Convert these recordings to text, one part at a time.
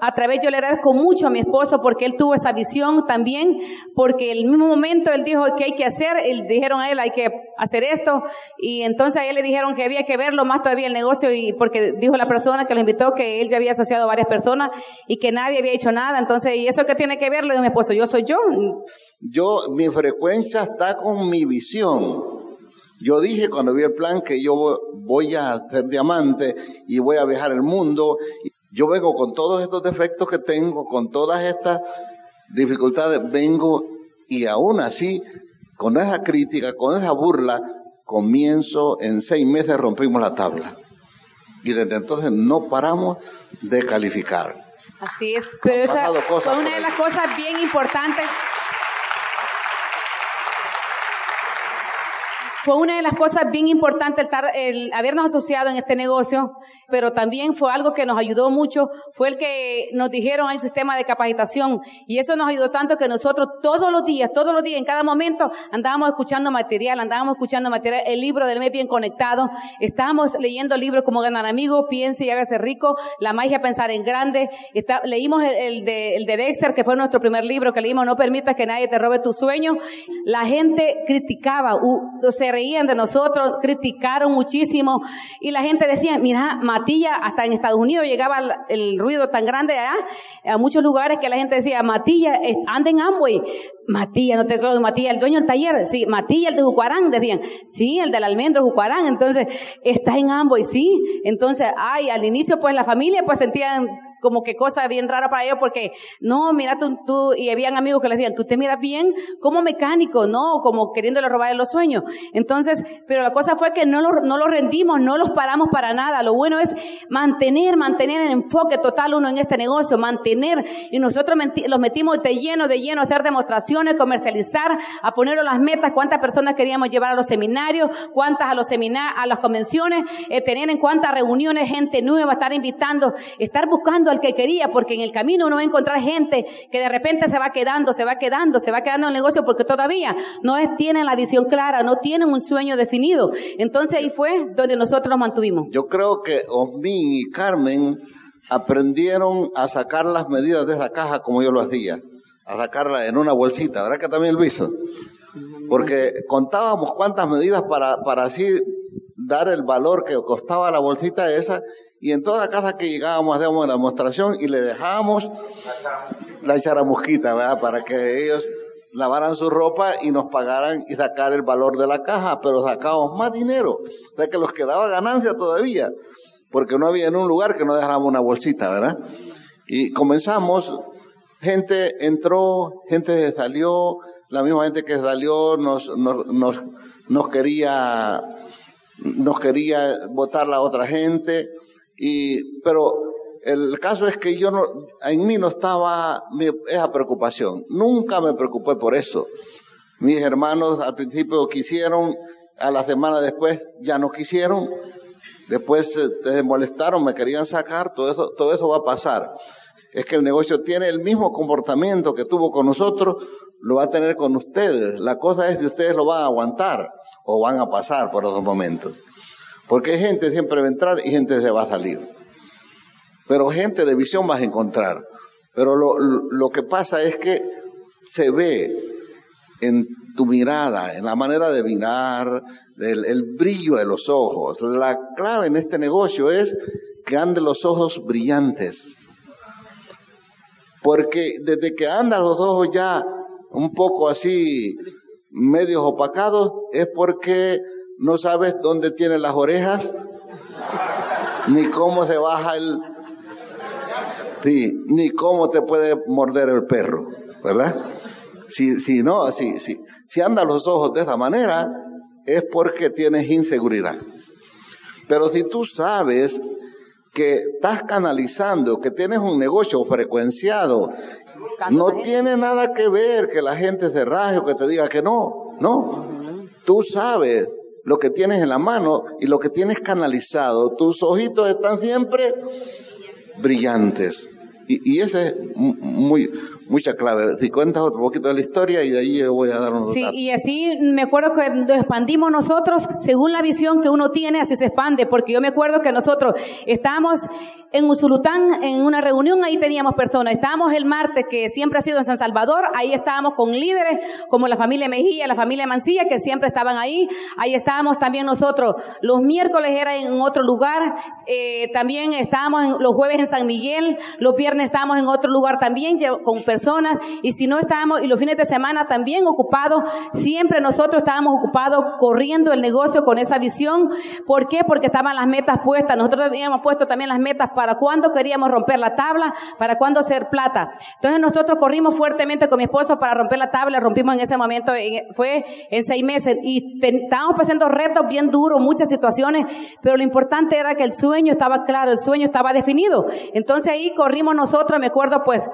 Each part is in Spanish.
a través yo le agradezco mucho a mi esposo porque él tuvo esa visión también, porque el mismo momento él dijo que hay que hacer, él, dijeron a él hay que hacer esto y entonces a él le dijeron que había que verlo más todavía el negocio y porque dijo la persona que lo invitó que él ya había asociado a varias personas y que nadie había hecho nada, entonces ¿y eso qué tiene que ver? Le mi esposo, yo soy yo. Yo, mi frecuencia está con mi visión. Yo dije cuando vi el plan que yo voy a ser diamante y voy a viajar el mundo. Yo vengo con todos estos defectos que tengo, con todas estas dificultades, vengo y aún así, con esa crítica, con esa burla, comienzo, en seis meses rompimos la tabla. Y desde entonces no paramos de calificar. Así es, pero esa fue una de las cosas bien importantes Fue una de las cosas bien importantes estar, el habernos asociado en este negocio, pero también fue algo que nos ayudó mucho, fue el que nos dijeron hay un sistema de capacitación y eso nos ayudó tanto que nosotros todos los días, todos los días, en cada momento andábamos escuchando material, andábamos escuchando material, el libro del mes bien conectado, estábamos leyendo libros como Ganar Amigos, Piense y Hágase Rico, La Magia Pensar en Grande, leímos el, de, el de Dexter, que fue nuestro primer libro que leímos, No permitas que nadie te robe tu sueño, la gente criticaba, o sea, reían de nosotros, criticaron muchísimo. Y la gente decía, mira, Matilla, hasta en Estados Unidos llegaba el, ruido tan grande a muchos lugares que la gente decía, Matilla, anda en Amway. Matilla, no te creo, Matilla, el dueño del taller, sí, Matilla, el de Jucuarán, decían, sí, el del almendro Jucuarán, entonces, está en Amway, sí, entonces, ay, al inicio pues la familia pues sentían como que cosa bien rara para ellos porque, no, mira tú, y habían amigos que les decían, tú te miras bien como mecánico, no, como queriéndole robar los sueños. Entonces, pero la cosa fue que no lo, no lo rendimos, no los paramos para nada. Lo bueno es mantener, mantener el enfoque total uno en este negocio, mantener, y nosotros los metimos de lleno, de lleno, hacer demostraciones, comercializar, a ponerlo las metas, cuántas personas queríamos llevar a los seminarios, cuántas a los seminarios, a las convenciones, eh, tener en cuántas reuniones gente nueva, estar invitando, estar buscando al que quería, porque en el camino uno va a encontrar gente que de repente se va quedando, se va quedando, se va quedando en el negocio porque todavía no es, tienen la visión clara, no tienen un sueño definido. Entonces ahí fue donde nosotros nos mantuvimos. Yo creo que Osmin y Carmen aprendieron a sacar las medidas de esa caja como yo lo hacía, a sacarla en una bolsita, ¿verdad que también lo hizo? Porque contábamos cuántas medidas para, para así dar el valor que costaba la bolsita esa y en toda casa que llegábamos hacíamos una demostración y le dejábamos la charamusquita, ¿verdad? Para que ellos lavaran su ropa y nos pagaran y sacar el valor de la caja, pero sacábamos más dinero. O sea que los quedaba ganancia todavía, porque no había en un lugar que no dejáramos una bolsita, ¿verdad? Y comenzamos, gente entró, gente salió, la misma gente que salió nos quería, nos quería votar la otra gente. Y, pero el caso es que yo no, en mí no estaba esa preocupación. Nunca me preocupé por eso. Mis hermanos al principio quisieron, a la semana después ya no quisieron. Después se molestaron, me querían sacar, todo eso, todo eso va a pasar. Es que el negocio tiene el mismo comportamiento que tuvo con nosotros, lo va a tener con ustedes. La cosa es si ustedes lo van a aguantar o van a pasar por esos momentos. Porque gente siempre va a entrar y gente se va a salir. Pero gente de visión vas a encontrar. Pero lo, lo que pasa es que se ve en tu mirada, en la manera de mirar, el, el brillo de los ojos. La clave en este negocio es que anden los ojos brillantes. Porque desde que andan los ojos ya un poco así, medios opacados, es porque no sabes dónde tiene las orejas, ni cómo se baja el... Sí, ni cómo te puede morder el perro, ¿verdad? Si, si no, si, si, si andan los ojos de esa manera, es porque tienes inseguridad. Pero si tú sabes que estás canalizando, que tienes un negocio frecuenciado, no tiene nada que ver que la gente se raje o que te diga que no, no. Tú sabes lo que tienes en la mano y lo que tienes canalizado. Tus ojitos están siempre brillantes. Y, y ese es muy, mucha clave. Si cuentas otro poquito de la historia y de ahí yo voy a dar unos Sí, y así me acuerdo que lo expandimos nosotros, según la visión que uno tiene, así se expande, porque yo me acuerdo que nosotros estábamos en Usulután, en una reunión, ahí teníamos personas. Estábamos el martes, que siempre ha sido en San Salvador, ahí estábamos con líderes como la familia Mejía, la familia Mancilla, que siempre estaban ahí. Ahí estábamos también nosotros. Los miércoles era en otro lugar, eh, también estábamos en, los jueves en San Miguel, los viernes estábamos en otro lugar también con personas, y si no estábamos, y los fines de semana también ocupados, siempre nosotros estábamos ocupados corriendo el negocio con esa visión. ¿Por qué? Porque estaban las metas puestas. Nosotros habíamos puesto también las metas para cuándo queríamos romper la tabla, para cuándo ser plata. Entonces nosotros corrimos fuertemente con mi esposo para romper la tabla, rompimos en ese momento, fue en seis meses y estábamos pasando retos bien duros, muchas situaciones, pero lo importante era que el sueño estaba claro, el sueño estaba definido. Entonces ahí corrimos nosotros, me acuerdo pues,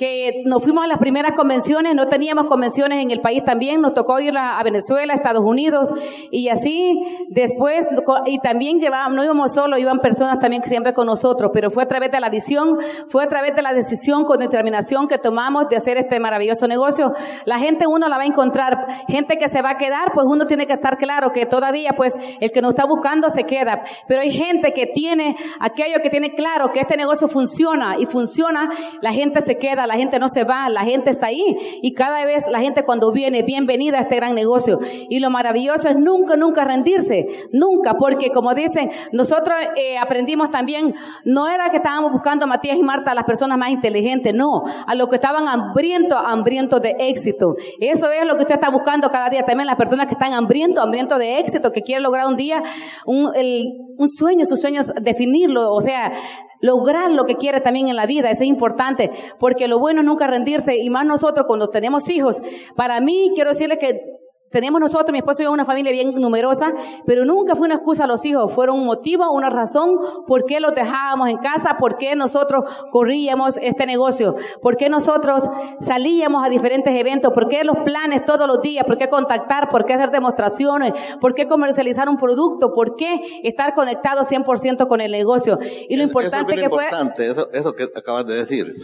que nos fuimos a las primeras convenciones, no teníamos convenciones en el país también, nos tocó ir a, Venezuela, Estados Unidos, y así después, y también llevábamos, no íbamos solo, iban personas también siempre con nosotros, pero fue a través de la visión, fue a través de la decisión con determinación que tomamos de hacer este maravilloso negocio. La gente uno la va a encontrar, gente que se va a quedar, pues uno tiene que estar claro que todavía pues el que nos está buscando se queda, pero hay gente que tiene aquello que tiene claro que este negocio funciona y funciona, la gente se queda, la gente no se va, la gente está ahí. Y cada vez la gente cuando viene, bienvenida a este gran negocio. Y lo maravilloso es nunca, nunca rendirse, nunca, porque como dicen, nosotros eh, aprendimos también, no era que estábamos buscando a Matías y Marta las personas más inteligentes, no, a los que estaban hambrientos, hambrientos de éxito. Eso es lo que usted está buscando cada día también, las personas que están hambrientos, hambrientos de éxito, que quieren lograr un día un, el, un sueño, sus sueños, definirlo, o sea, lograr lo que quiere también en la vida. Eso es importante, porque lo bueno es nunca rendirse, y más nosotros cuando tenemos hijos. Para mí, quiero decirle que tenemos nosotros, mi esposo y yo, una familia bien numerosa, pero nunca fue una excusa a los hijos, fueron un motivo, una razón por qué los dejábamos en casa, por qué nosotros corríamos este negocio, por qué nosotros salíamos a diferentes eventos, por qué los planes todos los días, por qué contactar, por qué hacer demostraciones, por qué comercializar un producto, por qué estar conectado 100% con el negocio. Y lo importante eso que fue... importante, eso, eso que acabas de decir.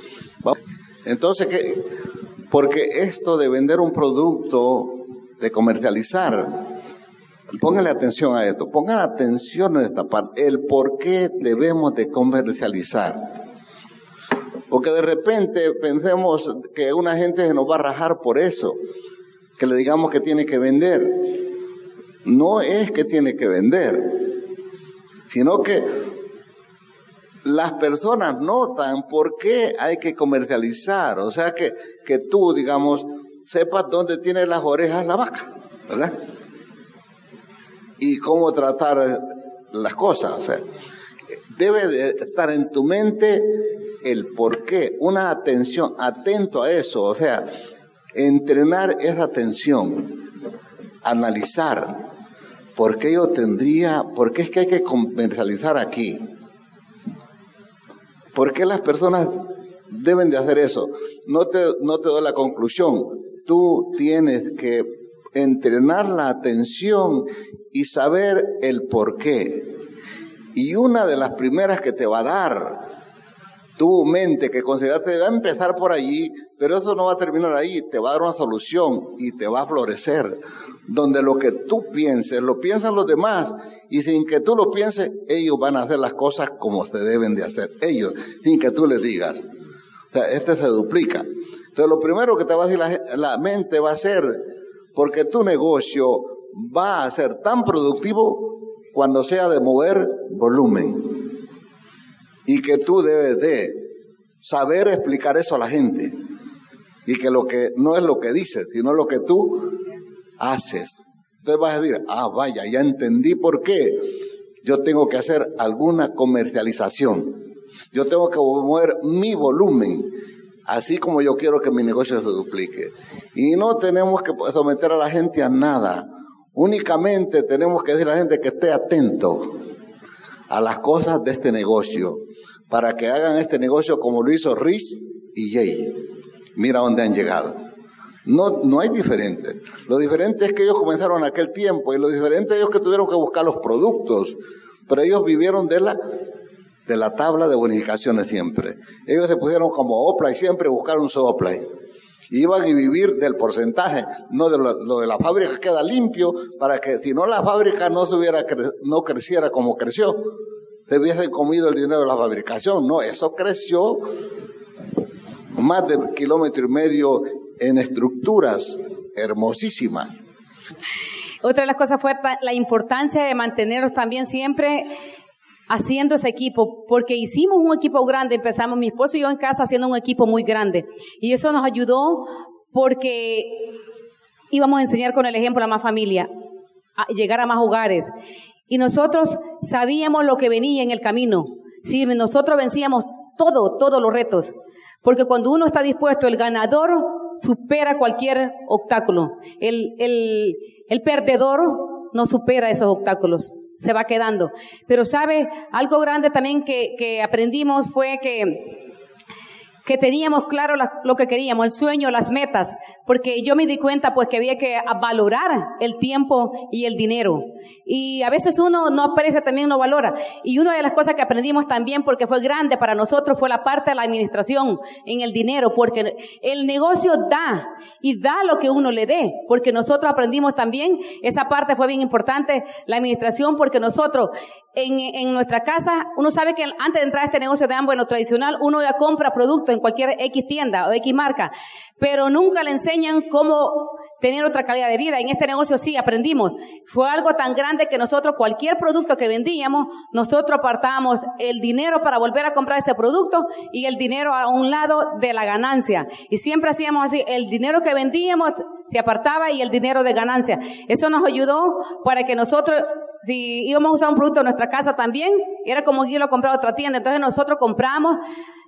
Entonces, ¿qué? porque esto de vender un producto de comercializar. Póngale atención a esto, pongan atención en esta parte, el por qué debemos de comercializar. Porque de repente pensemos que una gente se nos va a rajar por eso, que le digamos que tiene que vender. No es que tiene que vender, sino que las personas notan por qué hay que comercializar. O sea que, que tú, digamos, sepas dónde tiene las orejas la vaca, ¿verdad? Y cómo tratar las cosas. O sea, debe de estar en tu mente el por qué, una atención, atento a eso, o sea, entrenar esa atención, analizar por qué yo tendría, por qué es que hay que comercializar aquí, por qué las personas deben de hacer eso. No te, no te doy la conclusión, tú tienes que entrenar la atención y saber el por qué. Y una de las primeras que te va a dar tu mente que consideraste va a empezar por allí, pero eso no va a terminar ahí, te va a dar una solución y te va a florecer. Donde lo que tú pienses, lo piensan los demás, y sin que tú lo pienses, ellos van a hacer las cosas como se deben de hacer, ellos, sin que tú les digas. O sea, este se duplica. Entonces lo primero que te va a decir la, mente va a ser, porque tu negocio va a ser tan productivo cuando sea de mover volumen. Y que tú debes de saber explicar eso a la gente. Y que lo que no es lo que dices, sino lo que tú haces. Entonces vas a decir, ah, vaya, ya entendí por qué. Yo tengo que hacer alguna comercialización. Yo tengo que mover mi volumen así como yo quiero que mi negocio se duplique. Y no tenemos que someter a la gente a nada. Únicamente tenemos que decir a la gente que esté atento a las cosas de este negocio, para que hagan este negocio como lo hizo Rich y Jay. Mira dónde han llegado. No, no hay diferente. Lo diferente es que ellos comenzaron en aquel tiempo y lo diferente es que tuvieron que buscar los productos, pero ellos vivieron de la, de la tabla de bonificaciones siempre. Ellos se pusieron como OPLA y siempre buscaron su OPLA. Iban a vivir del porcentaje, no de lo, de la fábrica queda limpio, para que si no la fábrica no, no creciera como creció, se hubiesen comido el dinero de la fabricación. No, eso creció más de kilómetro y medio en estructuras hermosísimas. Otra de las cosas fue la importancia de mantenernos también siempre haciendo ese equipo, porque hicimos un equipo grande, empezamos mi esposo y yo en casa haciendo un equipo muy grande. Y eso nos ayudó porque íbamos a enseñar con el ejemplo a más familia, a llegar a más hogares. Y nosotros sabíamos lo que venía en el camino. Si nosotros vencíamos todo, todos los retos. Porque cuando uno está dispuesto, el ganador supera cualquier obstáculo. El, el, el perdedor no supera esos obstáculos. Se va quedando. Pero sabe, algo grande también que, que aprendimos fue que que teníamos claro lo que queríamos, el sueño, las metas, porque yo me di cuenta pues que había que valorar el tiempo y el dinero. Y a veces uno no aprecia, también no valora. Y una de las cosas que aprendimos también, porque fue grande para nosotros, fue la parte de la administración en el dinero, porque el negocio da y da lo que uno le dé, porque nosotros aprendimos también, esa parte fue bien importante, la administración, porque nosotros en, en nuestra casa, uno sabe que antes de entrar a este negocio de ambos en lo tradicional, uno ya compra productos en cualquier X tienda o X marca, pero nunca le enseñan cómo tener otra calidad de vida. En este negocio sí aprendimos. Fue algo tan grande que nosotros, cualquier producto que vendíamos, nosotros apartábamos el dinero para volver a comprar ese producto y el dinero a un lado de la ganancia. Y siempre hacíamos así, el dinero que vendíamos se apartaba y el dinero de ganancia. Eso nos ayudó para que nosotros, si íbamos a usar un producto en nuestra casa también, era como irlo a comprar a otra tienda. Entonces nosotros compramos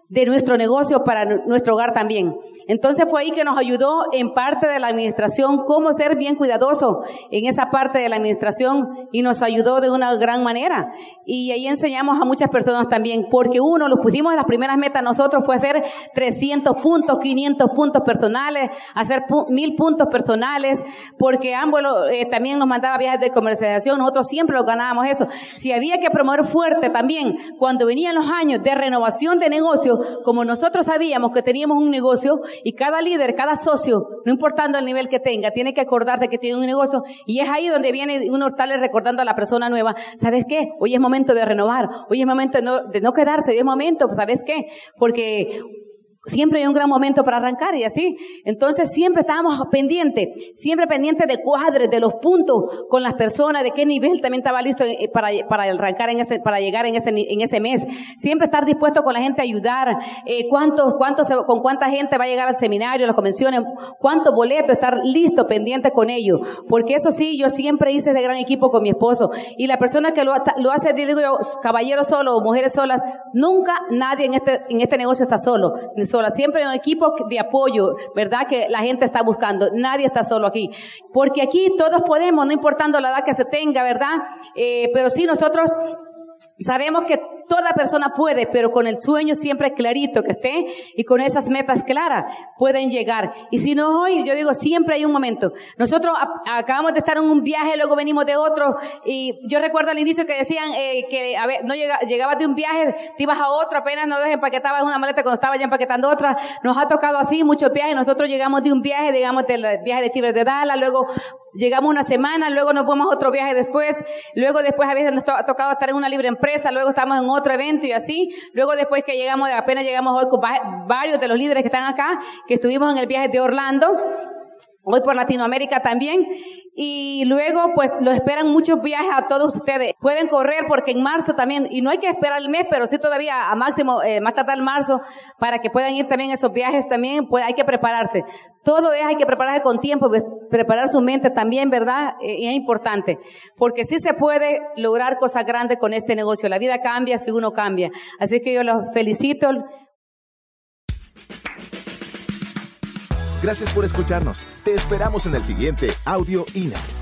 de nuestro negocio para nuestro hogar también. Entonces fue ahí que nos ayudó en parte de la administración cómo ser bien cuidadoso en esa parte de la administración y nos ayudó de una gran manera. Y ahí enseñamos a muchas personas también, porque uno, lo pusimos en las primeras metas nosotros fue hacer 300 puntos, 500 puntos personales, hacer mil puntos personales, porque ambos eh, también nos mandaba viajes de comercialización, nosotros siempre lo ganábamos eso. Si había que promover fuerte también, cuando venían los años de renovación de negocios, como nosotros sabíamos que teníamos un negocio y cada líder, cada socio, no importando el nivel que tenga, tiene que acordarte que tiene un negocio y es ahí donde viene uno tal recordando a la persona nueva, ¿sabes qué? Hoy es momento de renovar, hoy es momento de no, de no quedarse, hoy es momento, ¿sabes qué? Porque Siempre hay un gran momento para arrancar y así. Entonces siempre estábamos pendientes, siempre pendientes de cuadres, de los puntos con las personas, de qué nivel también estaba listo eh, para, para arrancar en ese, para llegar en ese, en ese mes. Siempre estar dispuesto con la gente a ayudar, eh, cuántos, cuántos, con cuánta gente va a llegar al seminario, a las convenciones, cuántos boletos, estar listo, pendiente con ellos. Porque eso sí, yo siempre hice de gran equipo con mi esposo. Y la persona que lo, lo hace, digo yo, caballeros solos, mujeres solas, nunca nadie en este, en este negocio está solo siempre hay un equipo de apoyo, ¿verdad? Que la gente está buscando. Nadie está solo aquí. Porque aquí todos podemos, no importando la edad que se tenga, ¿verdad? Eh, pero sí nosotros sabemos que Toda persona puede, pero con el sueño siempre clarito que esté y con esas metas claras pueden llegar. Y si no hoy, yo digo, siempre hay un momento. Nosotros acabamos de estar en un viaje, luego venimos de otro y yo recuerdo al inicio que decían eh, que a ver, no llega, llegabas de un viaje, te ibas a otro, apenas no empaquetabas una maleta cuando estaba ya empaquetando otra. Nos ha tocado así muchos viajes. Nosotros llegamos de un viaje, digamos, del viaje de Chivas de Dallas, luego llegamos una semana, luego nos fuimos a otro viaje después, luego después a veces nos ha tocado estar en una libre empresa, luego estamos en otro evento y así. Luego después que llegamos, apenas llegamos hoy con varios de los líderes que están acá, que estuvimos en el viaje de Orlando, hoy por Latinoamérica también. Y luego, pues, lo esperan muchos viajes a todos ustedes. Pueden correr porque en marzo también, y no hay que esperar el mes, pero sí todavía a máximo, eh, más tarde el marzo, para que puedan ir también esos viajes también, pues hay que prepararse. Todo es, hay que prepararse con tiempo, pues, preparar su mente también, ¿verdad? Eh, es importante. Porque sí se puede lograr cosas grandes con este negocio. La vida cambia si uno cambia. Así que yo los felicito. Gracias por escucharnos. Te esperamos en el siguiente Audio INA.